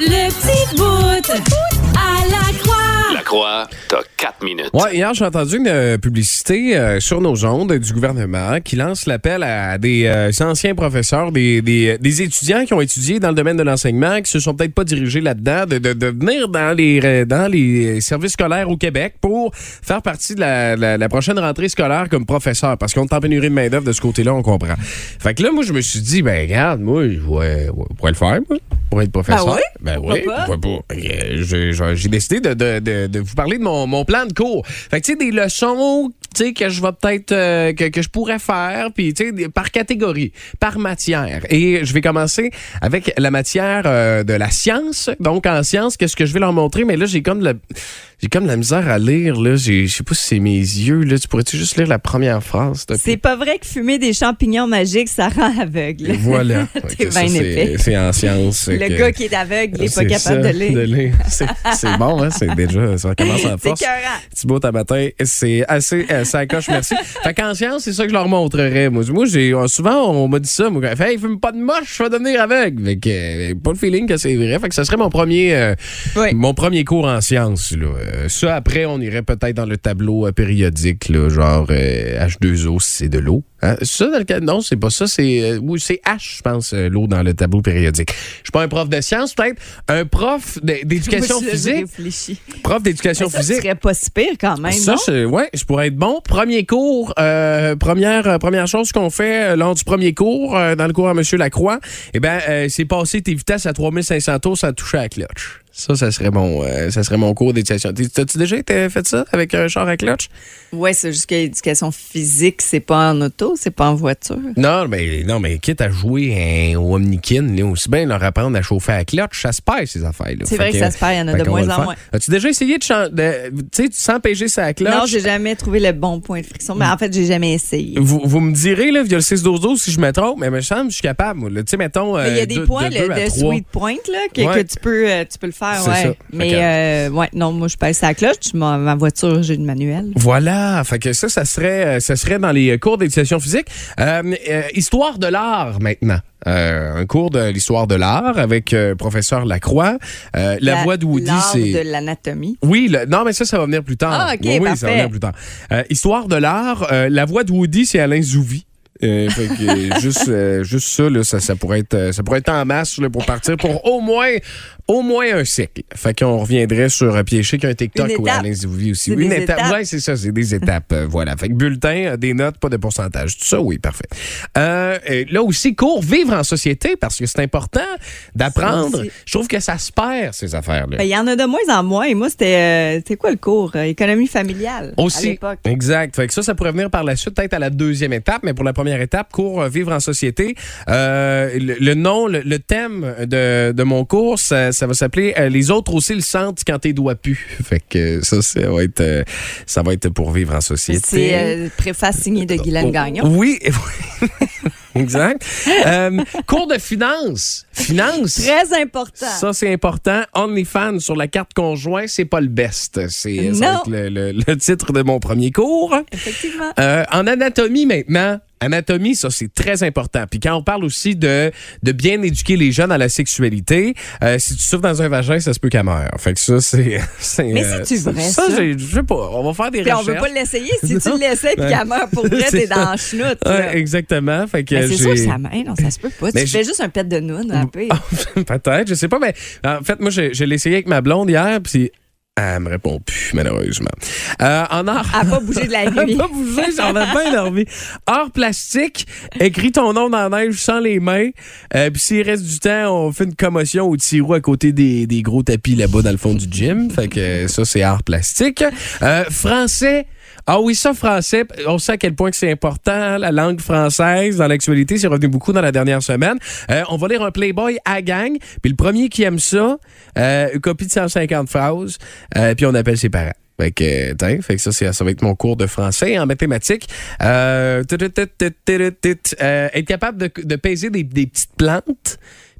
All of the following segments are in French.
Le petit bout à la croix. La croix, t'as 4 minutes. Ouais, hier, j'ai entendu une euh, publicité euh, sur nos ondes du gouvernement qui lance l'appel à des euh, anciens professeurs, des, des, des étudiants qui ont étudié dans le domaine de l'enseignement, qui se sont peut-être pas dirigés là-dedans, de, de, de venir dans les, euh, dans les services scolaires au Québec pour faire partie de la, la, la prochaine rentrée scolaire comme professeur, parce qu'on est en pénurie de main-d'œuvre de ce côté-là, on comprend. Fait que là, moi, je me suis dit, ben, regarde, moi, je pourrais, je pourrais le faire, moi, pour être professeur. Ben oui, Ben pourquoi oui, pas? pourquoi pas? Euh, J'ai décidé de, de, de, de vous parler de mon, mon plan de cours. Fait que, tu sais, des leçons, sais, que je vais peut-être, euh, que, que je pourrais faire, puis, tu sais, par catégorie, par matière. Et je vais commencer avec la matière euh, de la science. Donc, en science, qu'est-ce que je vais leur montrer? Mais là, j'ai comme la, j'ai comme la misère à lire, là. Je sais pas si c'est mes yeux, là. Tu pourrais-tu juste lire la première phrase? C'est pas vrai que fumer des champignons magiques, ça rend aveugle. Voilà. C'est-. C'est en science. Le que- gars qui est aveugle, il est pas C'est capable ça, de lire. C'est c'est bon, hein? C'est déjà, ça commence en C'est force. écœurant. Thibaut matin, c'est assez, ça coche, merci. fait qu'en science, c'est ça que je leur montrerais. Moi, moi j'ai, euh, souvent, on m'a dit ça. Moi, fait, hey, fume pas de moche, je vais devenir aveugle. Fait que, euh, pas le feeling que c'est vrai. Fait que ça serait mon premier, euh, Oui. mon premier cours en sciences, là. Euh, ça, après, on irait peut-être dans le tableau euh, périodique, là, genre euh, H2O, si c'est de l'eau. Hein? Ça, dans le cas, non, c'est pas ça. C'est, euh, oui, c'est H, je pense, euh, l'eau dans le tableau périodique. Je suis pas un prof de sciences, peut-être. Un prof d'éducation physique. Prof d'éducation Ça, physique. serais pas si pire quand même, Ça, non? ouais, je pourrais être bon. Premier cours, euh, première, euh, première chose qu'on fait lors du premier cours, dans le cours à M. Lacroix, eh ben, c'est passer tes vitesses à 3500 tours sans toucher à la cloche. Ça, ça serait mon, euh, ça serait mon cours d'éducation. T'as-tu déjà été fait ça avec un char à cloche? Ouais, c'est juste que l'éducation physique, c'est pas en auto, c'est pas en voiture. Non, mais non, mais quitte à jouer hein, au Omnikin, aussi bien leur apprendre à chauffer à cloche, ça se perd, ces affaires-là. C'est vrai que ça se perd, il y en a de moins en moins. As-tu déjà essayé de, de tu péger sa cloche? Non, j'ai jamais trouvé le bon point de friction. Mais en fait, j'ai jamais essayé. Vous, vous me direz, là, via le 6 12 12 si je me trompe, mais me semble que je suis capable. Tu sais, mettons. Il y euh, a des de- points de le- de, sweet point là, que, Ouais. que tu, peux, euh, tu peux le faire. C'est Ouais. ça. Mais que- euh, ouais, non, moi, je pèse la cloche. Ma, ma voiture, j'ai une manuel. Voilà, fait que ça, ça serait, euh, ça serait dans les cours d'éducation physique. Euh, euh, histoire de l'art maintenant. Euh, un cours de l'histoire de l'art avec euh, professeur Lacroix. Euh, la, voix de Woody, l'art c'est. de l'anatomie. Oui, le- non, mais ça, ça va venir plus tard. Ah, ok, oui, oui, ça va venir plus tard. Euh, histoire de l'art, euh, la voix de Woody, c'est Alain Zouvi. Euh, fait que, euh, juste, euh, juste ça, là, ça, ça pourrait être, euh, ça pourrait être en masse là, pour partir pour au moins, au moins un cycle. Fait qu'on reviendrait sur euh, Piéché qui a un TikTok ou. Alain Zouvi aussi. Oui, une étape. Ouais, c'est ça, c'est des étapes. euh, voilà. Fait que bulletin, euh, des notes, pas de pourcentage. Tout ça, oui, parfait. Euh, là aussi, cours vivre en société parce que c'est important d'apprendre. Je trouve que ça se perd, ces affaires-là. Ben, Il y en a de moins en moins. Et moi, c'était euh, c'était quoi le cours? Économie familiale. À Aussi. l'époque? Exact. Fait que ça, ça pourrait venir par la suite, peut-être à la deuxième étape, mais pour la première étape, cours Vivre en société. Euh, le, le nom, le, le thème de, de mon cours, ça, ça va s'appeler euh, Les autres aussi le sentent quand tes doigts puent. Fait que ça, ça va être, euh, ça va être pour vivre en société. C'est euh, préface signé de Guylaine Oh, Gagnon. Oui. exact. Euh, cours de finance. Finance. Très important. Ça, c'est important. OnlyFans sur la carte conjoint, c'est pas le best. C'est le, le- le titre de mon premier cours. Effectivement. Euh, en anatomie maintenant, anatomie, ça c'est très important. Puis quand on parle aussi de, de bien éduquer les jeunes à la sexualité, euh, si tu souffres dans un vagin, ça se peut qu'elle meure. Fait que ça, c'est. c'est, Mais euh, c'est-tu vrai, ça? j'ai- Je sais pas. On va faire des Puis on recherches. veut pas l'essayer. Si tu l'essayes puis qu'elle meurt pour vrai, C'est t'es dans ça. la chenoute. Ouais, exactement. Fait que Mais c'est sûr que ça main, non, ça se peut pas. Mais tu fais juste un pet de noun, un peu. Peut-être, je sais pas, mais en fait, moi, je, je l'ai essayé avec ma blonde hier, puis elle me répond plus, malheureusement. Euh, en art. Elle pas bougé de la Elle nuit. pas bougé, j'en ai bien énervé. Art plastique, écris ton nom dans la neige sans les mains. Euh, Puis s'il reste du temps, on fait une commotion au tiro à côté des, des gros tapis là-bas dans le fond du gym. Fait que ça, c'est art plastique. Euh, français. Ah oui, ça, français, on sait à quel point que c'est important, la langue française dans l'actualité. C'est revenu beaucoup dans la dernière semaine. Euh, on va lire un Playboy à gang. Puis le premier qui aime ça, euh, une copie de 150 phrases, euh, puis on appelle ses parents. Fait que, fait que ça, ça va être mon cours de français en mathématiques. Euh. Euh, être capable de, de peser des, des petites plantes.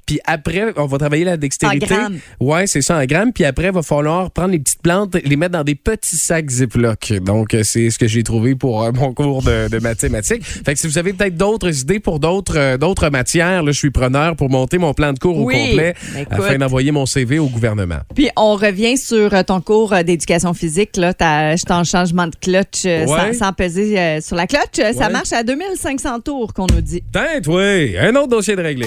Puis après, on va travailler la dextérité. En. Ouais, c'est ça, en grammes. Puis après, il va falloir prendre les petites plantes, les mettre dans des petits sacs Ziploc. Donc, euh, c'est ce que j'ai trouvé pour euh, mon cours de, de mathématiques. Fait que si vous avez peut-être d'autres idées pour d'autres euh, d'autres matières, là, je suis preneur pour monter mon plan de cours Oui. au complet Ben, afin d'envoyer mon CV au gouvernement. Puis on revient sur ton cours d'éducation physique. Là, j'étais en changement de clutch Ouais. sans, sans peser euh, sur la clutch. Ça marche à 2500 tours qu'on nous dit. Tête, oui. Un autre dossier de réglé.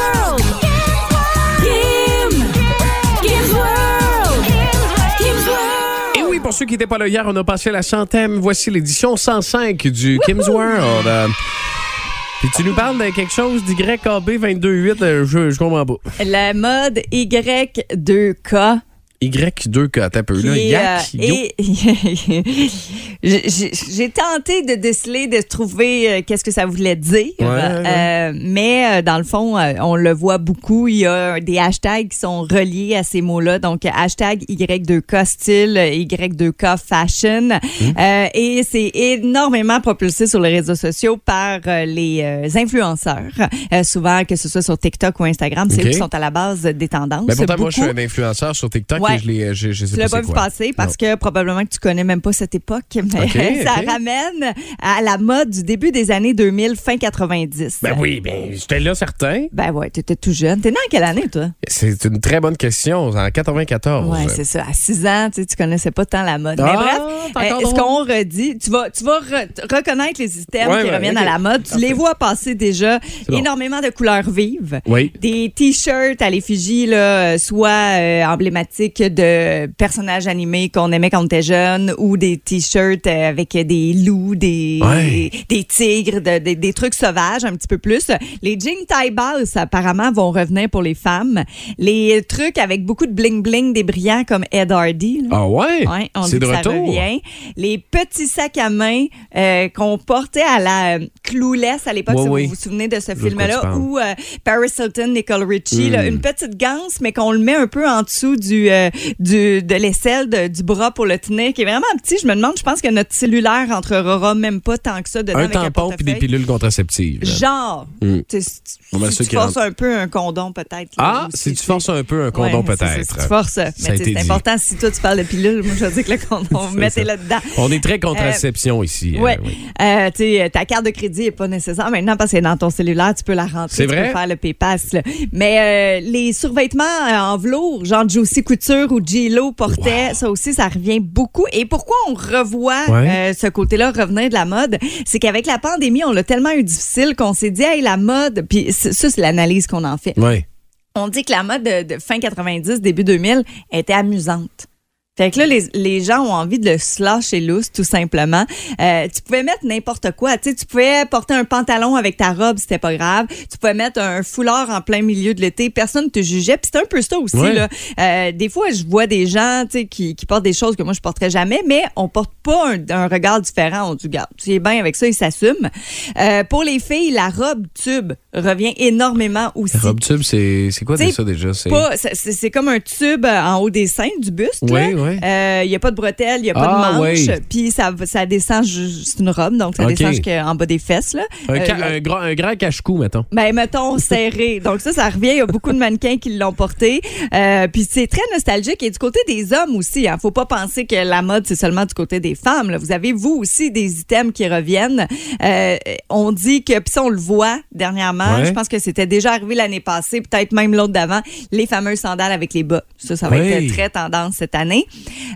Ceux qui n'étaient pas là hier, on a passé la centième. Voici l'édition 105 du Kim's World. Euh, Puis tu nous parles de quelque chose d'YKB 228, euh, je, je comprends pas. La mode Y2K. Y2K, t'as peu, là. Yak, euh, J'ai- tenté de déceler, de trouver euh, qu'est-ce que ça voulait dire. Ouais, Euh, mais euh, dans le fond, on le voit beaucoup. Il y a des hashtags qui sont reliés à ces mots-là. Donc, hashtag Y2K style, Y2K fashion. Hum. Euh, et c'est énormément propulsé sur les réseaux sociaux par les influenceurs. Souvent, que ce soit sur TikTok ou Instagram, c'est eux qui sont à la base des tendances. Mais pourtant, moi, je suis un influenceur sur TikTok Ouais. Et je l'ai, je, je sais Tu pas vu passer parce que probablement que tu connais même pas cette époque, mais ça ramène à la mode du début des années 2000, fin 90. Ben oui, ben j'étais là certain. Ben ouais, t'étais tout jeune. T'es né en quelle année, toi? C'est une très bonne question. En 94. Ouais, c'est ça. À 6 ans, tu sais, tu connaissais pas tant la mode. Ah, mais bref, euh, ce qu'on redit, tu vas, tu vas re- reconnaître les items Ouais, qui ouais, reviennent à la mode. Tu les vois passer déjà. bon. Énormément de couleurs vives. Oui. Des t-shirts à l'effigie, euh, soit euh, emblématiques de personnages animés qu'on aimait quand on était jeune, ou des t-shirts euh, avec des loups, des, Ouais. des, des tigres, de- des- des trucs sauvages un petit peu plus. Les jeans taille basse, apparemment, vont revenir pour les femmes. Les trucs avec beaucoup de bling-bling, des brillants comme Ed Hardy. là. Ah ouais? Ouais, on c'est de retour. ça revient. Les petits sacs à main euh, qu'on portait à la euh, Clouless à l'époque, Ouais, si oui. vous vous souvenez de ce film-là, où euh, Paris Hilton, Nicole Richie, là, Mm. une petite ganse, mais qu'on le met un peu en dessous du, euh, du de l'aisselle du bras pour le tenir, qui est vraiment petit. Je me demande, je pense que notre cellulaire entrera même pas tant que ça dedans Un avec tampon puis des pilules contraceptives. Genre, Mm. tu Bon, ben, si tu forces un peu un condom peut-être. Ah, aussi, si tu forces un peu un condom, Ouais, peut-être. Si tu forces. Ça Mais tu c'est dit. important, si toi tu parles de pilule, moi je dire que le condom, mettez-le dedans. On est très contraception ici. euh, oui. Euh, tu sais, ta carte de crédit n'est pas nécessaire maintenant parce que dans ton cellulaire, tu peux la rentrer. C'est tu vrai? peux faire le PayPass. là. Mais euh, les survêtements euh, en velours, genre Josie Couture ou J-Lo portait, ça aussi, ça revient beaucoup. Et pourquoi on revoit Ouais. euh, ce côté-là revenir de la mode? C'est qu'avec la pandémie, on l'a tellement eu difficile qu'on s'est dit, hey, la mode, puis ça, c'est l'analyse qu'on en fait. Ouais. On dit que la mode de, de fin 90, début 2000 était amusante. Fait que là, les, les gens ont envie de le slasher loose, tout simplement. Euh, tu pouvais mettre n'importe quoi. Tu sais, tu pouvais porter un pantalon avec ta robe, c'était pas grave. Tu pouvais mettre un foulard en plein milieu de l'été. Personne ne te jugeait. Puis c'était un peu ça aussi. Ouais. Là. Euh, des fois, je vois des gens tu sais, qui, qui portent des choses que moi, je porterais jamais, mais on porte pas un, un regard différent. On dit, garde, tu es bien avec ça, ils s'assument. Euh, pour les filles, la robe tube revient énormément aussi. La robe tube, c'est c'est quoi ça déjà? C'est- Pas- c'est- C'est c'est comme un tube en haut des seins du buste. Oui, là. Oui. Euh, Il n'y a pas de bretelles, il n'y a pas Ah, de manche. oui. Puis ça, ça descend, c'est une robe, donc ça OK. descend jusqu'en bas des fesses. Là. Un, Euh, un grand, un grand cache-cou, mettons. ben, mettons, serré. Donc, ça, ça revient. Il y a beaucoup de mannequins qui l'ont porté. Euh, puis, c'est très nostalgique. Et du côté des hommes aussi. Hein. Faut pas penser que la mode, c'est seulement du côté des femmes. là. Vous avez, vous aussi, des items qui reviennent. Euh, on dit que, puis ça, on le voit dernièrement. Ouais. Je pense que c'était déjà arrivé l'année passée, peut-être même l'autre d'avant. Les fameuses sandales avec les bas. Ça, ça va Oui. être très tendance cette année.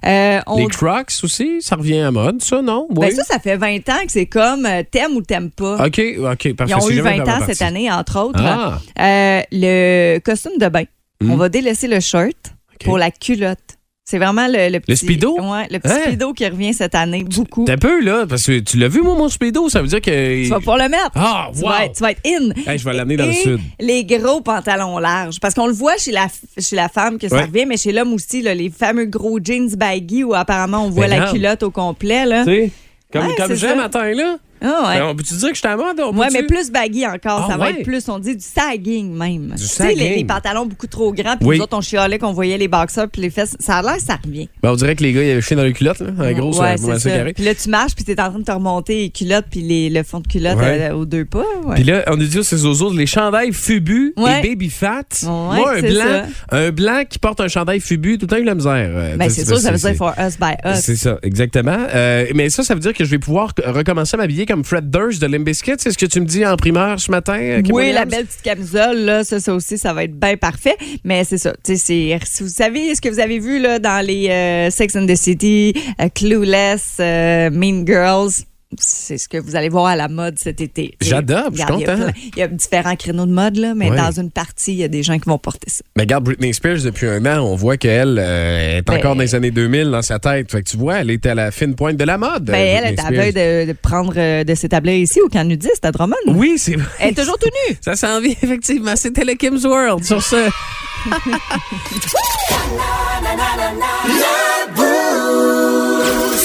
Euh, on- Les Crocs aussi, ça revient à mode, ça, non? Ben ça, ça fait 20 ans que c'est comme euh, t'aimes ou t'aimes pas. OK, OK, parfait. Ils ont eu jamais 20 vraiment ans cette année, entre autres. Ah. Euh, le costume de bain. Hmm. On va délaisser le shirt pour la culotte. C'est vraiment le, le petit. speedo? Ouais, le petit Hein? speedo qui revient cette année, beaucoup. T'as peu, là, parce que tu l'as vu, moi, mon speedo, ça veut dire que... Tu vas pouvoir le mettre. Ah, Tu wow! vas, être, tu vas être in. Hey, je vais l'amener dans le sud. Les gros pantalons larges. Parce qu'on le voit chez la, chez la femme que ça Ouais. revient, mais chez l'homme aussi, là, les fameux gros jeans baggy où apparemment on voit la culotte au complet. Là. Tu sais, comme, Ouais, comme ça. matin, là. Ah, ouais. Ben, on peut-tu dire que je suis à mode? Peut-tu- mais plus baggy encore. Ah, ça va ouais. être plus, on dit, du sagging même. Du Tu sais, les, pantalons beaucoup trop grands, puis Oui. nous autres, on chialait qu'on voyait les boxers puis les fesses. Ça a l'air, ça revient. Ben, on dirait que les gars, ils avaient chié dans les culottes, là. Un gros, ouais, c'est ça. carré. Puis là, tu marches, puis t'es en train de te remonter les culottes, puis les, le fond de culotte euh, aux deux pas. Puis là, on nous dit c'est Zozo, les chandails Fubu et Baby Fat. Moi, un blanc, un blanc qui porte un chandail Fubu, tout le temps eu la misère. euh, Ben, c'est sûr, ça veut dire for us by us. C'est ça, exactement. Euh, mais ça, ça veut dire que je vais pouvoir recommencer à m'habiller Fred Durst de Limbiskit. C'est ce que tu me dis en primeur ce matin? euh, Oui, la belle petite camisole, là, ça, aussi, ça va être bien parfait. Mais c'est ça. Si vous savez ce que vous avez vu là, dans les euh, Sex and the City, euh, Clueless, euh, Mean Girls, c'est ce que vous allez voir à la mode cet été. J'adore, je suis regarde, il y a content. Il y, a différents créneaux de mode, là, mais dans une partie, il y a des gens qui vont porter ça. Mais regarde, Britney Spears, depuis un an, on voit qu'elle euh, est Ben- encore dans les années 2000 dans sa tête. Fait que tu vois, elle est à la fine pointe de la mode. Ben, elle est à veille de, de prendre, euh, de s'établir ici au camp nudiste à Drummond. Oui, c'est vrai. Elle est toujours tout nue. Ça s'en vient, effectivement. C'était le Kim's World sur ce.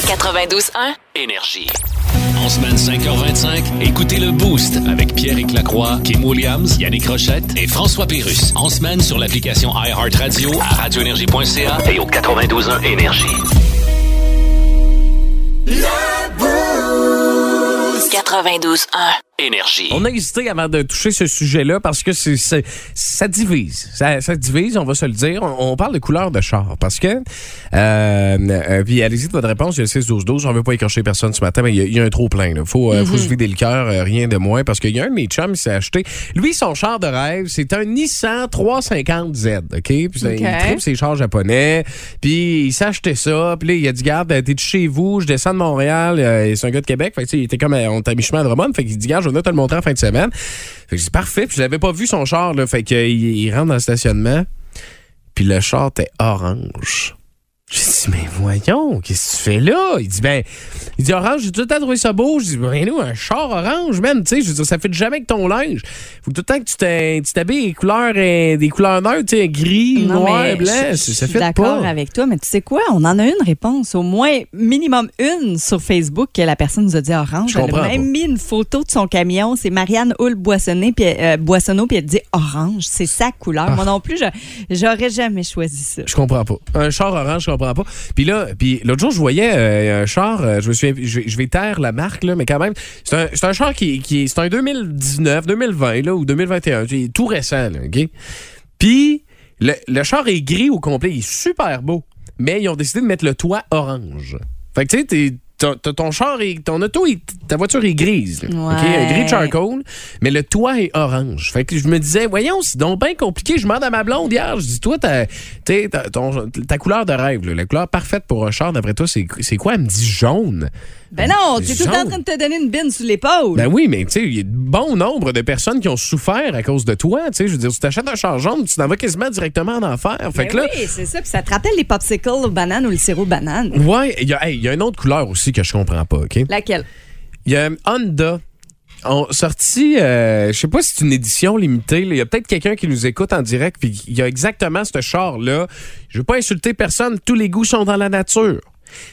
92.1. Énergie. En semaine 5h25, écoutez le Boost avec Pierre Lacroix, Kim Williams, Yannick Rochette et François Pérus. En semaine sur l'application iHeartRadio à radioénergie.ca et au 92.1 Énergie. 92.1. Énergie. On a hésité avant de toucher ce sujet-là parce que c'est, c'est- ça divise. Ça, ça divise, on va se le dire. On, on parle de couleur de char parce que. Euh, euh, puis allez-y de votre réponse, il y a le 6-12-12. On ne veut pas écorcher personne ce matin, mais il y a, il y a un trop plein. Il faut, euh, faut se vider le cœur, euh, rien de moins. Parce qu'il y a un de mes chums qui s'est acheté. Lui, son char de rêve, c'est un Nissan 350Z. OK? Puis OK. il trouve ses chars japonais. Puis il s'est acheté ça. Puis là, il a dit Garde, t'es de chez vous, je descends de Montréal. Euh, c'est un gars de Québec. Fait que, tu sais, il était comme. On était à mi-chemin à Drummond. Fait qu'il dit Garde, vais venir te le en fin de semaine. Fait Parfait. Puis je l'avais pas vu son char. Là, fait qu'il il rentre dans le stationnement. Puis le char était orange. J'ai dit, mais voyons, qu'est-ce que tu fais là? Il dit, ben, il dit orange, j'ai tout le temps trouvé ça beau. Je dis, ben, nous, un char orange, man, tu sais, je veux dire, ça fait jamais avec ton linge. Faut tout le temps que tu t'habilles des couleurs, euh, des couleurs neutres, tu sais, gris, Non, noir, blanc. je- je ça d'accord avec toi, mais tu sais quoi? On en a une réponse, au moins minimum une sur Facebook que la personne nous a dit orange. Je Elle comprends a même pas. mis une photo de son camion. C'est Marianne Hull Boissonneau, puis, euh, Boissonneau, puis elle dit orange. C'est sa couleur. Ah. Moi non plus, je- j'aurais jamais choisi ça. Je comprends pas. Un char orange, je comprends pas. Puis là, puis l'autre jour, je voyais euh, un char, euh, je me souviens, je je vais taire la marque, là, mais quand même, c'est un, c'est un char qui, qui est, c'est un 2019, 2020, là, ou 2021, c'est tout récent, OK? Puis, le, le char est gris au complet, il est super beau, mais ils ont décidé de mettre le toit orange. Fait que, tu sais, ton, ton- ton char, ton auto, est- ta voiture est grise. là? Ouais. Gris charcoal, mais le toit est orange. Fait que je me disais, voyons, c'est donc bien compliqué. Je demande à ma blonde hier, je dis, toi, ta, ta, ton- ta couleur de rêve, là, la couleur parfaite pour un char, d'après toi, c'est c'est quoi? Elle me dit jaune. Ben non, tu es tout le temps en train de te donner une bine sous l'épaule. Ben oui, mais tu sais, il y a de bon nombre de personnes qui ont souffert à cause de toi. Tu sais, je veux dire, tu t'achètes un char jaune, tu t'en vas quasiment directement en enfer. Fait Ben que là, oui, c'est ça. Puis ça te rappelle les popsicles aux bananes ou le sirop banane. ouais, il y, a- hey, y a une autre couleur aussi que je comprends pas, OK? Laquelle? Il y a Honda. ont sorti, euh, je sais pas si c'est une édition limitée. Il y a peut-être quelqu'un qui nous écoute en direct, puis il y a exactement ce char-là. Je veux pas insulter personne, tous les goûts sont dans la nature.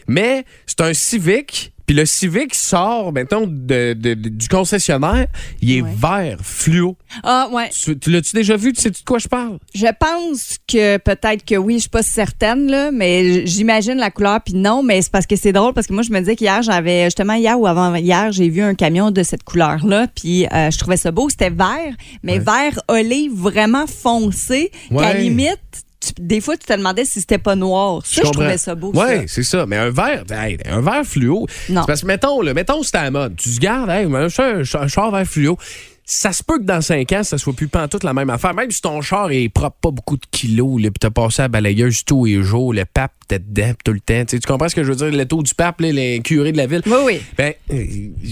Mais c'est un Civic, puis le Civic sort, mettons, de, de- de- du concessionnaire, il est Ouais. vert, fluo. Ah, ouais. Tu, tu l'as-tu déjà vu? Tu sais de quoi je parle? Je pense que peut-être que oui, je suis pas certaine, là, mais j'imagine la couleur, puis non, mais c'est parce que c'est drôle, parce que moi, je me disais qu'hier, j'avais, justement, hier ou avant hier, j'ai vu un camion de cette couleur-là, puis euh, je trouvais ça beau. C'était vert, mais vert olive vraiment foncé, qu'à Ouais. limite, tu- des fois, tu te demandais si c'était pas noir. Ça, je, trouvais ça beau. Ça. c'est ça. Mais un verre, hey, un verre fluo. Non. Parce que, mettons, là, mettons, c'était à la mode. Tu te gardes, hey, un, char, un char- un char vert fluo. Ça se peut que dans 5 ans, ça soit plus pantoute la même affaire. Même si ton char est propre, pas beaucoup de kilos, là, puis t'as passé à la balayeuse tous les jours, le pape était dedans tout le temps. Tu, comprends ce que je veux dire? Le taux du pape, là, les curés de la ville. Oui, oui. Ben, euh,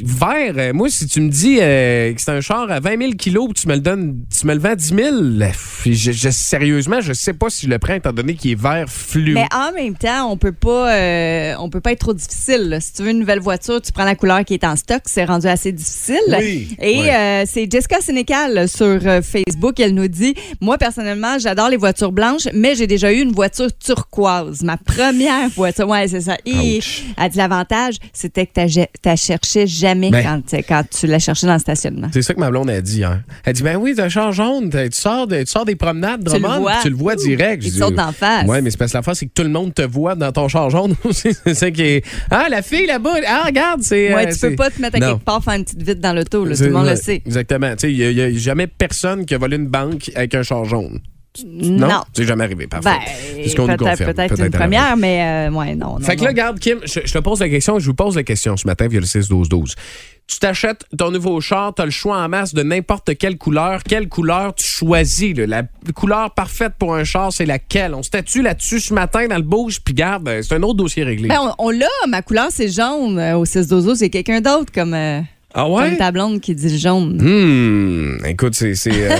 vert, euh, moi, si tu me dis euh, que c'est un char à 20 000 kilos, tu me le donnes, tu me le vends 10 000, là, je, je- sérieusement, je sais pas si je le prends étant donné qu'il est vert fluo. Mais en même temps, on peut pas, euh, on peut pas être trop difficile. là. Si tu veux une nouvelle voiture, tu prends la couleur qui est en stock. C'est rendu assez difficile. Oui. Et euh, c'est Jessica Sénécal sur Facebook. Elle nous dit Moi, personnellement, j'adore les voitures blanches, mais j'ai déjà eu une voiture turquoise. Ma première voiture. Ouais, c'est ça. Et Ouch. elle dit L'avantage, c'était que tu cherchais jamais Ben. quand, quand tu la cherchais dans le stationnement. C'est ça que ma blonde a dit hier. Elle dit Ben oui, t'as un char jaune, tu sors, de- tu sors des promenades, Tu le vois. tu le vois direct. Il Je te saute dis, d'en face. Ouais, mais c'est parce que la fois, c'est que tout le monde te voit dans ton char jaune c'est ça qui est. Ah, la fille là-bas, ah, regarde, c'est. Ouais, euh, tu c'est- peux pas te mettre à Non. quelque part faire une petite vite dans l'auto. Tout le monde ouais, le sait. Exactement. Tu sais, il n'y a, jamais personne qui a volé une banque avec un char jaune. Non. C'est jamais arrivé. Parfait. Ben, C'est ce qu'on nous peut-être confirme. peut-être Peut-être une première, mais euh, ouais, non. non, Fait que non. là, regarde, Kim, je, je te pose la question, je vous pose la question ce matin via le 6-12-12. Tu t'achètes ton nouveau char, tu as le choix en masse de n'importe quelle couleur. Quelle couleur tu choisis? là? La couleur parfaite pour un char, c'est laquelle? On statue là-dessus ce matin dans le bouge, puis garde, c'est un autre dossier réglé. Ben, on, on l'a, ma couleur, c'est jaune. Euh, au 6 dozo, c'est quelqu'un d'autre comme, euh, ah comme ta blonde qui dit le jaune. Hmm, écoute, c'est. c'est, euh,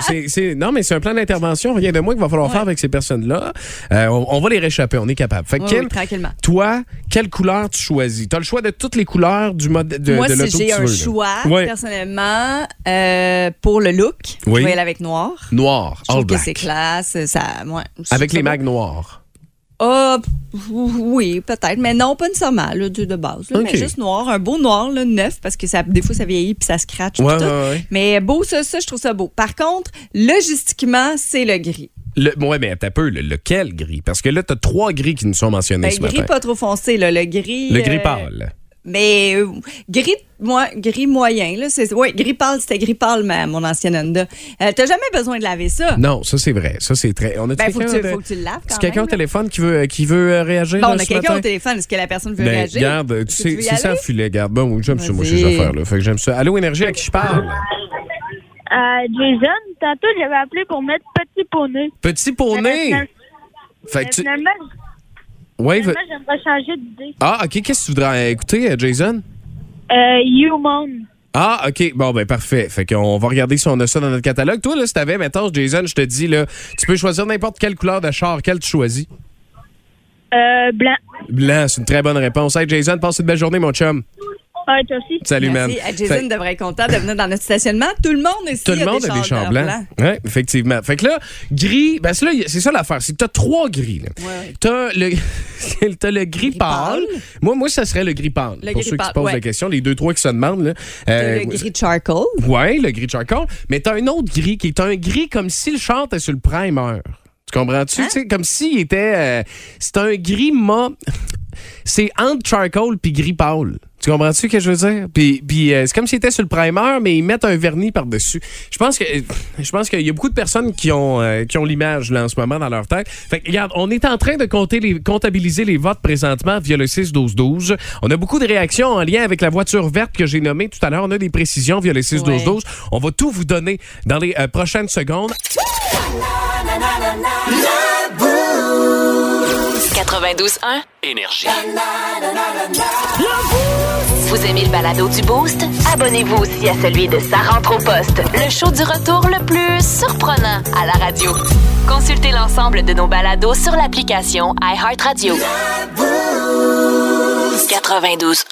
c'est- non, mais c'est un plan d'intervention, rien de moins qu'il va falloir Ouais. faire avec ces personnes-là. Euh, on, on va les réchapper, on est capable. Fait que, oui, tranquillement. toi, quelle couleur tu choisis? Tu as le choix de toutes les couleurs du mode de, Moi, de si j'ai un veux, choix, Ouais. personnellement, euh, pour le look, Oui. je vais aller avec noir. Noir, Je all trouve que black. c'est classe. Ça, ouais, Avec les mags noirs. Ah, oui, peut-être, mais non, pas nécessairement, là, de, de base. là. Mais juste noir, un beau noir, là, neuf, parce que ça, des fois, ça vieillit puis ça scratch. puis Ouais, tout. ouais, ouais. Mais beau, ça, ça, je trouve ça beau. Par contre, logistiquement, c'est le gris. Le, ouais, mais t'as peu, le- lequel gris? Parce que là, t'as trois gris qui nous sont mentionnés Ben, ce gris matin. pas trop foncé, là, le gris. Le gris euh, pâle. Mais euh, gris, moi, gris moyen, là. C'est, ouais, gris pâle, c'était gris pâle, ma, mon ancienne Honda. Euh, t'as jamais besoin de laver ça? Non, ça, c'est vrai. Ça, c'est très. On a Ben, faut que, quelqu'un tu, de- faut que tu le laves quand C'est quelqu'un au téléphone qui veut, qui veut euh, réagir? Bon, là, on a ce quelqu'un matin? au téléphone. Est-ce que la personne veut Ben, réagir? regarde, tu sais, ça filet, garde. Bon, j'aime ça, moi, ces affaires-là. Fait que j'aime ça. Allô, Énergie, à qui je parle? Euh, Jason, tantôt, j'avais appelé pour mettre petit poney. Petit poney! Fait que tu. Finalement, J'aimerais changer d'idée. Ah, OK. Qu'est-ce que tu voudrais écouter, euh, Jason? Euh, Human. Ah, OK. Bon, ben parfait. Fait qu'on va regarder si on a ça dans notre catalogue. Toi, là, si t'avais, mettons, Jason, je te dis, là, tu peux choisir n'importe quelle couleur de char. Quelle tu choisis? Euh, blanc. Blanc, c'est une très bonne réponse. Hey, Jason, passe une belle journée, mon chum. Ah, toi aussi. Salut, man. Merci. Euh, Jason Fait- devrait être content de venir dans notre stationnement. Tout le monde ici Tout le monde a des chars blancs. Oui, effectivement. Fait que là, gris, ben c'est ça l'affaire, c'est que t'as trois gris. Ouais. T'as le, t'as le gris, Gris pâle. pâle. Moi, moi, ça serait le gris pâle. Le pour gris ceux qui se posent ouais. la question, les deux, trois qui se demandent. Là. Euh, le gris charcoal. Ouais, le gris charcoal. Mais t'as un autre gris qui est un gris comme si le char était sur le primer. Tu comprends-tu? Hein? Tu sais, comme s'il était. euh, c'est un gris ma. C'est entre charcoal puis gris pâle. Tu comprends-tu ce que je veux dire? Puis, puis euh, c'est comme s'il était sur le primer, mais ils mettent un vernis par-dessus. Je pense que je pense qu'il y a beaucoup de personnes qui ont, euh, qui ont l'image là en ce moment dans leur tête. Fait que, regarde, on est en train de compter les, comptabiliser les votes présentement via le 6-12-12. On a beaucoup de réactions en lien avec la voiture verte que j'ai nommée tout à l'heure. On a des précisions via le 6-12-12. On va tout vous donner dans les euh, prochaines secondes. 92.1. Énergie. Vous aimez le balado du Boost? Abonnez-vous aussi à celui de Sa rentre au poste, le show du retour le plus surprenant à la radio. Consultez l'ensemble de nos balados sur l'application iHeartRadio. 92.1.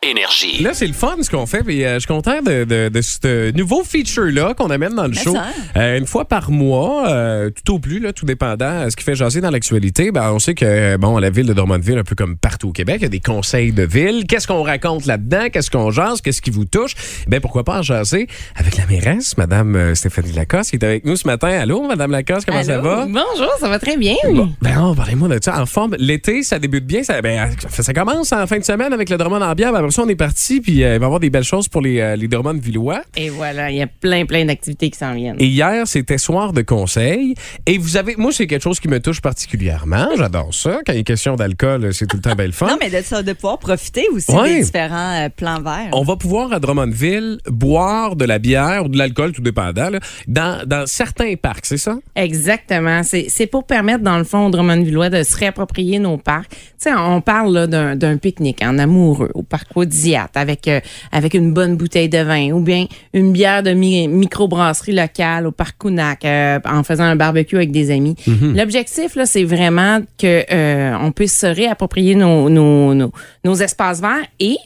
Énergie. Là, c'est le fun ce qu'on fait. Puis, euh, je suis content de, de- de ce nouveau feature-là qu'on amène dans le show. Euh, une fois par mois, euh, tout au plus, là, tout dépendant de ce qui fait jaser dans l'actualité. Ben, on sait que bon, la ville de Drummondville, un peu comme partout au Québec, il y a des conseils de ville. Qu'est-ce qu'on raconte là-dedans? Qu'est-ce qu'on jase? Qu'est-ce qui vous touche? Ben, pourquoi pas en jaser avec la mairesse, Madame euh, Stéphanie Lacoste, qui est avec nous ce matin. Allô, Madame Lacoste, comment ça va? Bonjour, ça va très bien. Bon, ben, oh, parlez-moi de ça. En forme, l'été, ça débute bien. Ça, ben, ça, commence en fin de semaine avec le Drummond en bière. Ben, après ça, on est parti, puis euh, il va y avoir des belles choses pour les, euh, les Drummond villois. Et voilà, il y a plein, plein d'activités qui s'en viennent. Et hier, c'était soir de conseil. Et vous avez, moi, c'est quelque chose qui me touche particulièrement. J'adore ça. Quand il est question d'alcool, c'est tout le temps belle fun. Non, mais de ça, de pouvoir profiter aussi Ouais. des différents euh. On va pouvoir à Drummondville boire de la bière ou de l'alcool, tout dépendant, là, dans, dans certains parcs, c'est ça? Exactement. C'est c'est pour permettre, dans le fond, aux Drummondvillois de se réapproprier nos parcs. Tu sais, on parle là, d'un d'un pique-nique en amoureux au parc Waudiat avec, euh, avec une bonne bouteille de vin ou bien une bière de mi- microbrasserie locale au parc Counac euh, en faisant un barbecue avec des amis. L'objectif, là, c'est vraiment que euh, on puisse se réapproprier nos, nos, nos, nos espaces verts et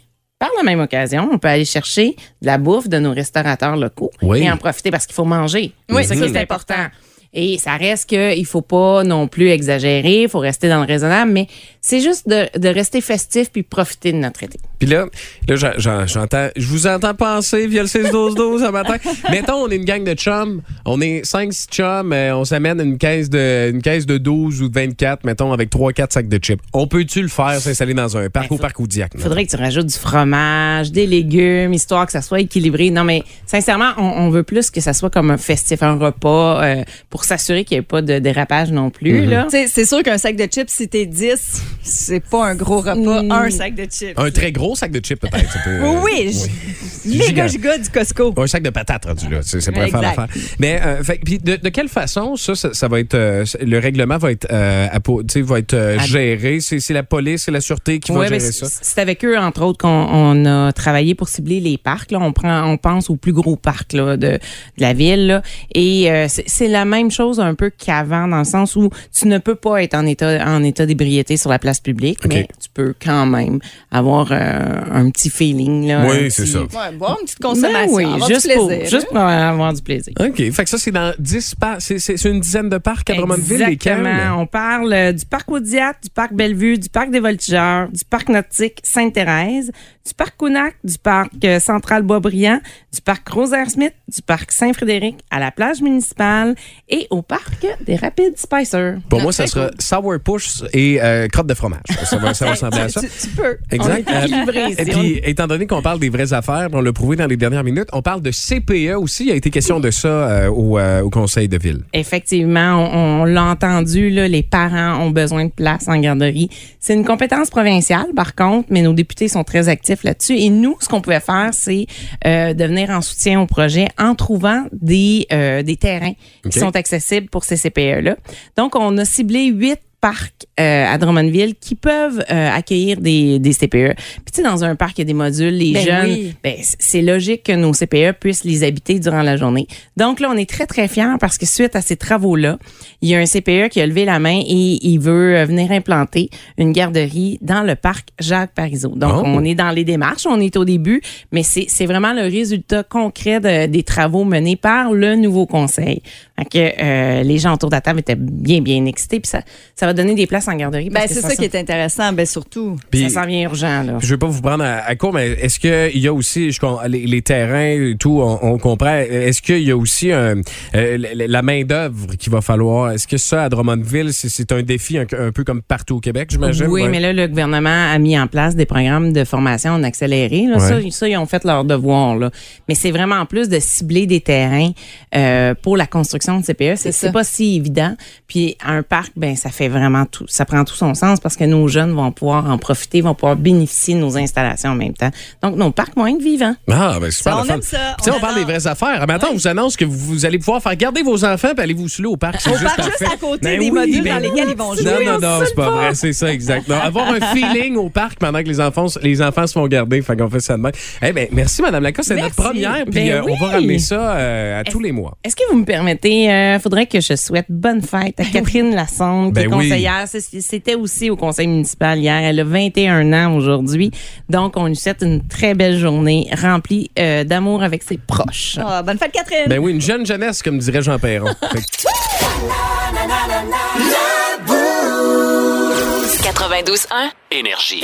par la même occasion, on peut aller chercher de la bouffe de nos restaurateurs locaux Oui. et en profiter parce qu'il faut manger. Oui, c'est ça qui c'est est important. Et ça reste qu'il faut pas non plus exagérer, il faut rester dans le raisonnable, mais c'est juste de, de rester festif puis profiter de notre été. Puis là, là j'en- j'en- j'entends, je vous entends penser via le 6-12-12 ce matin. Mettons, on est une gang de chums, on est 5-6 chums, on s'amène une caisse, de, une caisse de 12 ou de 24, mettons, avec 3-4 sacs de chips. On peut-tu le faire, s'installer dans un parc Ben, au faut- parc Oudiac? Il faudrait que tu rajoutes du fromage, des légumes, histoire que ça soit équilibré. Non, mais sincèrement, on, on veut plus que ça soit comme un festif, un repas, euh, pour s'assurer qu'il n'y ait pas de dérapage non plus. sais, C'est sûr qu'un sac de chips, si t'es 10, c'est pas un gros repas, Mm. un sac de chips. Un très gros sac de chips, peut-être. peut, Oui, euh, oui, j- méga giga du Costco. Un sac de patates rendu là, c'est pour faire l'affaire. Mais euh, fait- de, de quelle façon ça, ça, ça va être euh, le règlement va être euh, va être euh, géré, c'est la police, c'est la sûreté qui va Ouais, ben, gérer ça? c'est avec eux, entre autres, qu'on on a travaillé pour cibler les parcs. Là. On prend, on pense aux plus gros parcs là, de, de la ville. Là. Et c'est la même chose un peu qu'avant, dans le sens où tu ne peux pas être en état, en état d'ébriété sur la place publique, mais tu peux quand même avoir euh, un petit feeling. Là, Oui, c'est ça. Ouais, boire une petite Ben consommation. oui, avoir juste, du pour, plaisir, juste hein. pour avoir du plaisir. OK, fait que ça c'est dans 10 parcs, c'est c'est- c'est une dizaine de parcs à Drummondville Exactement. On parle euh, du parc Audiat, du parc Bellevue, du parc des Voltigeurs, du parc nautique Sainte-Thérèse, du parc Counac, du parc euh, Central Boisbriand, du parc Rosaire-Smith, du parc Saint-Frédéric, à la plage municipale et au parc des Rapides Spicer. Pour moi, ça sera sour push et euh, crotte de fromage. Ça va, ça va ressembler à ça. Tu, tu peux. Exact. Et puis, étant donné qu'on parle des vraies affaires, on l'a prouvé dans les dernières minutes, on parle de CPE aussi. Il a été question de ça euh, au, euh, au conseil de ville. Effectivement, on, on l'a entendu, là, les parents ont besoin de place en garderie. C'est une compétence provinciale, par contre, mais nos députés sont très actifs là-dessus. Et nous, ce qu'on pouvait faire, c'est euh, de venir en soutien au projet en trouvant des, des terrains qui sont accessibles pour ces CPE-là. Donc, on a ciblé huit parcs euh, à Drummondville qui peuvent euh, accueillir des, des CPE. Puis tu sais, dans un parc, il y a des modules, les Ben jeunes, oui. ben, c'est logique que nos CPE puissent les habiter durant la journée. Donc là, on est très, très fiers parce que suite à ces travaux-là, il y a un CPE qui a levé la main et il veut euh, venir implanter une garderie dans le parc Jacques Parizeau. Donc, Oh. on est dans les démarches, on est au début, mais c'est c'est vraiment le résultat concret de- des travaux menés par le nouveau conseil. Que euh, les gens autour de la table étaient bien, bien excités. Puis ça, ça va donner des places en garderie. Ben, c'est ça qui est intéressant, ben surtout. Ça s'en vient urgent, là. Je vais pas vous prendre à, à court, mais est-ce qu'il y a aussi, je, les, les terrains et tout, on, on comprend, est-ce qu'il y a aussi un, euh, la- main-d'œuvre qu'il va falloir? Est-ce que ça, à Drummondville, c'est- c'est un défi un, un peu comme partout au Québec, j'imagine? Oui, Ouais. mais là, le gouvernement a mis en place des programmes de formation en accéléré. Là. Ouais. Ça, ça, ils ont fait leur devoir. Là. Mais c'est vraiment en plus de cibler des terrains euh, pour la construction de CPE. C'est pas si évident. Puis un parc, ben ça fait vraiment tout, ça prend tout son sens parce que nos jeunes vont pouvoir en profiter, vont pouvoir bénéficier de nos installations en même temps. Donc nos parcs vont être vivants. Ah, ben super Ça, le on fun. aime ça. Puis, tu sais, On on, parle des vraies affaires. Mais attends, on vous annonce que vous, vous allez pouvoir faire garder vos enfants puis allez vous saouler au parc. C'est Au juste parc, parfait. juste à côté Ben des oui, modules ben dans lesquels ils vont jouer. Non, non, non, c'est pas vrai. C'est ça, exact. Non, avoir un feeling au parc pendant que les enfants, les enfants se font garder. Fait qu'on fait ça de même. Eh ben, merci, Madame Lacoste. C'est notre première. Puis Ben euh, on va oui. ramener ça euh, à tous les mois. Est-ce que vous me permettez, euh, faudrait que je souhaite bonne fête à Catherine Lassonde, qui Ben est oui. conseillère. C'était aussi au conseil municipal hier. Elle a 21 ans aujourd'hui. Donc, on lui souhaite une très belle journée remplie euh, d'amour avec ses proches. Ah, bonne fête, Catherine. Ben oui, une jeune jeunesse, comme dirait Jean Perron. Que- 92.1. Énergie.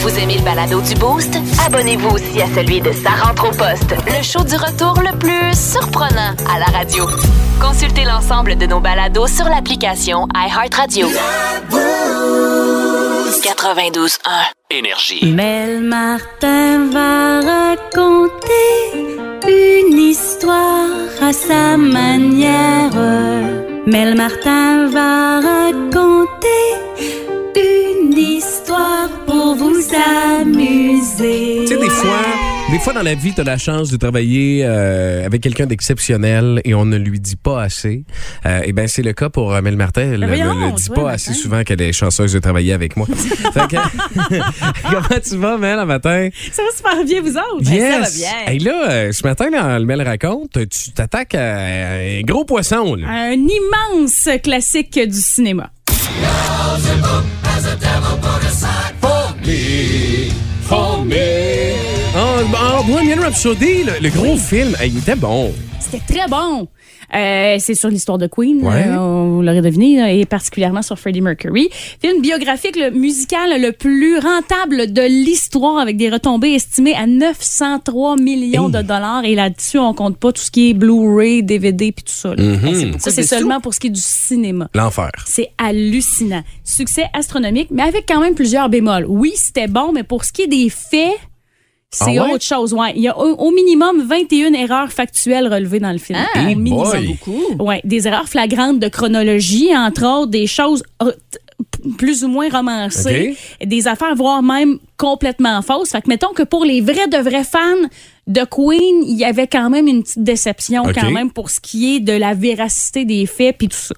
Vous aimez le balado du Boost? Abonnez-vous aussi à celui de Sa rentre au poste, le show du retour le plus surprenant à la radio. Consultez l'ensemble de nos balados sur l'application iHeartRadio. 92.1. Énergie. Mel Martin va raconter une histoire à sa manière. Mel Martin va raconter histoire pour vous amuser. Tu sais, des fois, Des fois dans la vie, tu as la chance de travailler euh, avec quelqu'un d'exceptionnel et on ne lui dit pas assez. Euh, et ben c'est le cas pour Mel Martin. Elle ne Ben me le dit pas assez souvent qu'elle est chanceuse de travailler avec moi. Fait que- Comment tu vas, Mel, le matin? Ça va super bien, vous autres? Ben, ça va bien. Hey, là, euh, ce matin, dans le Mel raconte, tu t'attaques à un gros poisson. Là. Un immense classique du cinéma. Ah, ah, Bohemian Rhapsody, le, le gros film, il était bon. C'était très bon. Euh, c'est sur l'histoire de Queen, Ouais. euh, vous l'aurez deviné, là, et particulièrement sur Freddie Mercury. Film biographique, le musical le plus rentable de l'histoire, avec des retombées estimées à 903 millions de dollars. Et là-dessus, on compte pas tout ce qui est Blu-ray, DVD, puis tout ça. là. Mhm. Ça, c'est seulement pour ce qui est du cinéma. L'enfer. C'est hallucinant. Succès astronomique, mais avec quand même plusieurs bémols. Oui, c'était bon, mais pour ce qui est des faits, c'est Ah ouais? autre chose. Ouais. Il y a au, au minimum 21 erreurs factuelles relevées dans le film. Ah, minimum. boy. Ouais, des erreurs flagrantes de chronologie, entre autres, des choses euh, plus ou moins romancées, des affaires voire même complètement fausses. Fait que mettons que pour les vrais de vrais fans de Queen, il y avait quand même une petite déception quand même pour ce qui est de la véracité des faits puis tout ça.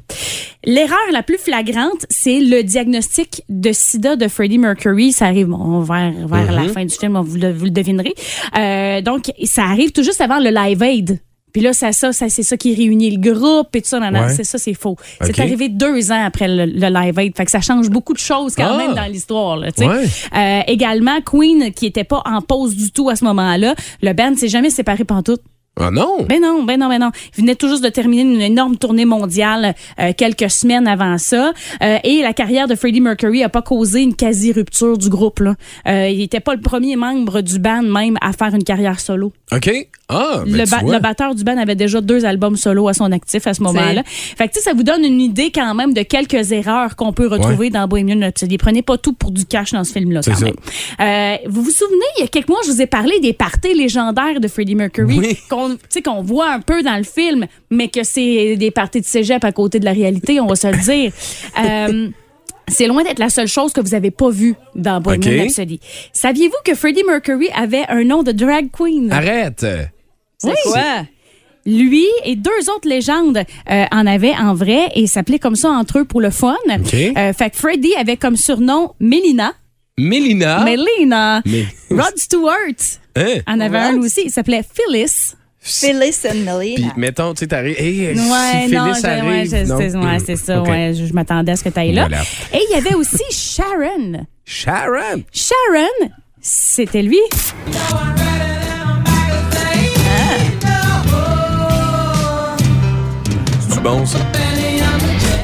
L'erreur la plus flagrante, c'est le diagnostic de sida de Freddie Mercury. Ça arrive bon, vers, vers la fin du film, vous le, vous le devinerez. Euh, donc, ça arrive tout juste avant le Live Aid. Puis là, ça, ça, ça c'est ça qui réunit le groupe et tout ça. Non, non, Ouais. c'est ça, c'est faux. C'est arrivé deux ans après le, le Live Aid. Fait que ça change beaucoup de choses quand Ah. même dans l'histoire. là. Ouais. Euh, également, Queen, qui était pas en pause du tout à ce moment-là, le band s'est jamais séparé pantoute. Ah non? Ben non, ben non, ben non. Il venait tout juste de terminer une énorme tournée mondiale euh, quelques semaines avant ça. Euh, et la carrière de Freddie Mercury a pas causé une quasi-rupture du groupe. Là. Euh, il était pas le premier membre du band même à faire une carrière solo. OK. Ah, ben le, ba- le batteur du band avait déjà deux albums solo à son actif à ce moment-là. Fait que tu sais, ça vous donne une idée quand même de quelques erreurs qu'on peut retrouver dans Bohemian Rhapsody. Prenez pas tout pour du cash dans ce film-là quand même. Euh, vous vous souvenez, il y a quelques mois, je vous ai parlé des parties légendaires de Freddie Mercury Oui. qu'on tu sais, qu'on voit un peu dans le film, mais que c'est des parties de cégep à côté de la réalité, on va se le dire. Euh, c'est loin d'être la seule chose que vous avez pas vue dans Bohemian OK. Rhapsody. Saviez-vous que Freddie Mercury avait un nom de drag queen? Arrête. C'est quoi? Lui et deux autres légendes euh, en avaient en vrai et s'appelaient comme ça entre eux pour le fun. Euh, fait que Freddie avait comme surnom Melina. Mélina. Melina. Mais- Rod Stewart Hein? en avait un aussi. Il s'appait Phyllis. Phyllis and Puis, Melina. mettons, tu sais, t'arrives. Hey, Ouais, si non, Phyllis ouais, arrive, c'est ouais, c'est ça. Ouais, je, je m'attendais à ce que tu ailles là. Voilà. Et il y avait aussi Sharon. Sharon? Sharon, c'était lui. C'est bon, ça?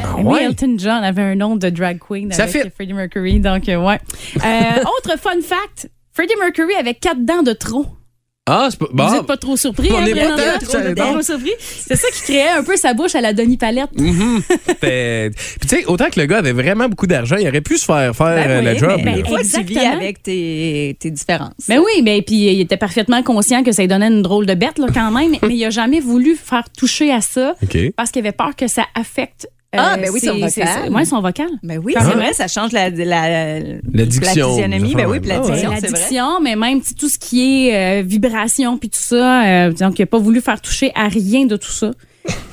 Ah ouais? Elton John avait un nom de drag queen Ça avec fit. Freddie Mercury. Donc, euh, ouais. Euh, autre fun fact, Freddie Mercury avait quatre dents de trop. Ah, c'est pas. Vous Bon. n'êtes pas trop surpris, On hein, n'est pas Brennan? tant, Trop surpris. C'est ça qui créait un peu sa bouche à la Denis Palette. C'était- Puis, tu sais, autant que le gars avait vraiment beaucoup d'argent, il aurait pu se faire faire euh, Ben le oui, job. mais fois, tu vis Exactement. avec tes, tes différences. Mais oui, mais puis il était parfaitement conscient que ça lui donnait une drôle de bête là, quand même, mais il a jamais voulu faire toucher à ça OK. parce qu'il avait peur que ça affecte. Euh, Ah, ben oui, son vocal. ouais, son vocal. Ben oui, c'est vrai, ça change la, la, La diction, physionomie. Ben oui, puis la diction, la diction, mais même tout ce qui est euh, vibration puis tout ça. euh, donc, il n'a pas voulu faire toucher à rien de tout ça.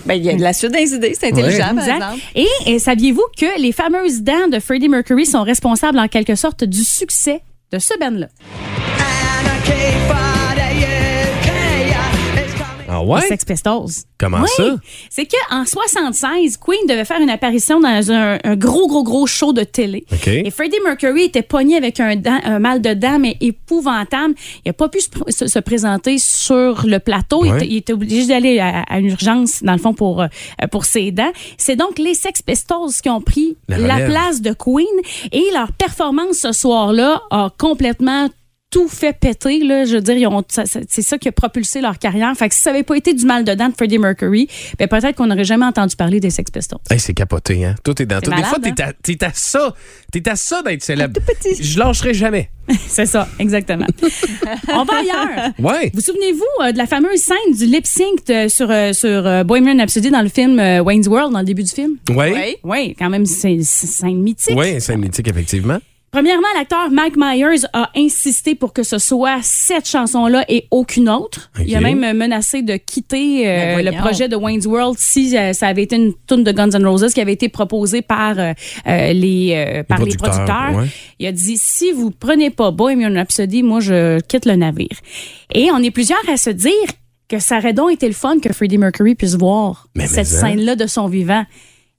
Ben, il y a de la suite des idées, c'est intelligent, par exemple. Et, et saviez-vous que les fameuses dents de Freddie Mercury sont responsables en quelque sorte du succès de ce band-là? Ah Les? Sex Pistols. Comment Oui. ça? C'est qu'en 76, Queen devait faire une apparition dans un, un gros, gros, gros show de télé. Et Freddie Mercury était pogné avec un, dent- un mal de dents, mais épouvantable. Il n'a pas pu se, pr- se- se présenter sur le plateau. Il, Ouais. était, il était obligé d'aller à, à une urgence, dans le fond, pour, euh, pour ses dents. C'est donc les Sex Pistols qui ont pris La la, place de Queen. Et leur performance ce soir-là a complètement tout fait péter. Là. Je veux dire, c'est ça qui a propulsé leur carrière. Fait que si ça n'avait pas été du mal de dents de Freddie Mercury, ben peut-être qu'on n'aurait jamais entendu parler des Sex Pistols. Hey, c'est capoté, hein? Tout est dans tout. Des fois, t'es hein? à, t'es à ça. T'es à ça d'être célèbre. Je lâcherai jamais. C'est ça, exactement. On va ailleurs. Ouais. Vous souvenez-vous euh, de la fameuse scène du lip sync de- sur, euh, sur euh, Bohemian Rhapsody dans le film euh, Wayne's World, dans le début du film? Ouais. Oui. Oui, quand même, c'est une scène mythique. Ouais, c'est un mythique, effectivement. Premièrement, l'acteur Mike Myers a insisté pour que ce soit cette chanson-là et aucune autre. Il a même menacé de quitter euh, Ben le projet de Wayne's World si euh, ça avait été une tune de Guns N' Roses qui avait été proposée par euh, les par les producteurs, producteurs. ouais. Il a dit si vous prenez pas Bohemian Rhapsody, moi je quitte le navire. Et on est plusieurs à se dire que ça aurait donc été le fun que Freddie Mercury puisse voir Mais cette hein? scène-là de son vivant.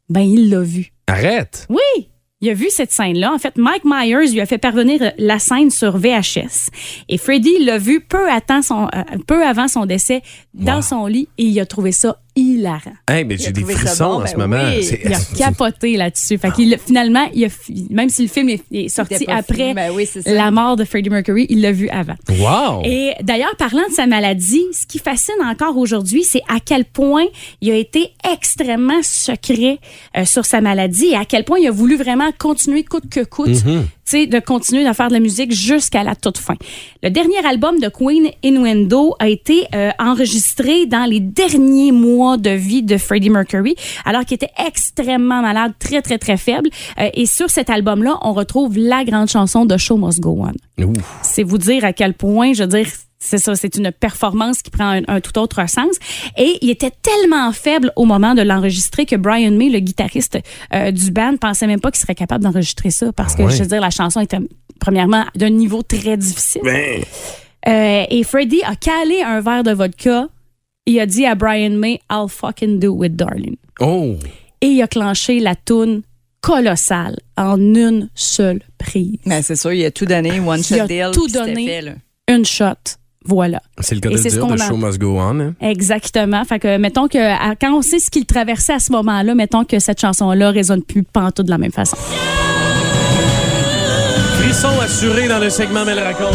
Ben il l'a vu. Arrête! Oui, il a vu cette scène-là. En fait, Mike Myers lui a fait parvenir la scène sur VHS. Et Freddie l'a vu peu, à son, euh, peu avant son décès dans Wow. son lit et il a trouvé ça hilarant. Hey, mais Il a j'ai des frissons bon, en ben ce moment. oui. C'est- Il a capoté là-dessus. Fait qu'il, finalement, il a, même si le film est, sorti après. Ben oui, la mort de Freddie Mercury, il l'a vu avant. Wow! Et d'ailleurs, parlant de sa maladie, ce qui fascine encore aujourd'hui, c'est à quel point il a été extrêmement secret euh, sur sa maladie et à quel point il a voulu vraiment continuer coûte que coûte, Mm-hmm. tu sais, de continuer à faire de la musique jusqu'à la toute fin. Le dernier album de Queen, Innuendo, a été euh, enregistré dans les derniers mois de vie de Freddie Mercury, alors qu'il était extrêmement malade, très, très, très faible. Euh, et sur cet album-là, on retrouve la grande chanson de Show Must Go On c'est vous dire à quel point, je veux dire, c'est ça, c'est une performance qui prend un, un tout autre sens. Et il était tellement faible au moment de l'enregistrer que Brian May, le guitariste euh, du band, pensait même pas qu'il serait capable d'enregistrer ça parce que, Ah ouais. je veux dire, la chanson était premièrement d'un niveau très difficile. Ben, Euh, et Freddie a calé un verre de vodka. Il a dit à Brian May, I'll fucking do it, darling. oh! Et il a clenché la toune colossale en une seule prise. Mais c'est sûr, il a tout donné, one shot Il a deal. tout donné. fait, là. Une shot. Voilà. C'est le cas Et de c'est ce dire, qu'on de a- show must go on. hein. Exactement. Fait que, mettons que, à- quand on sait ce qu'il traversait à ce moment-là, mettons que cette chanson-là résonne plus pantoute de la même façon. Frisson assuré dans le segment Mel raconte.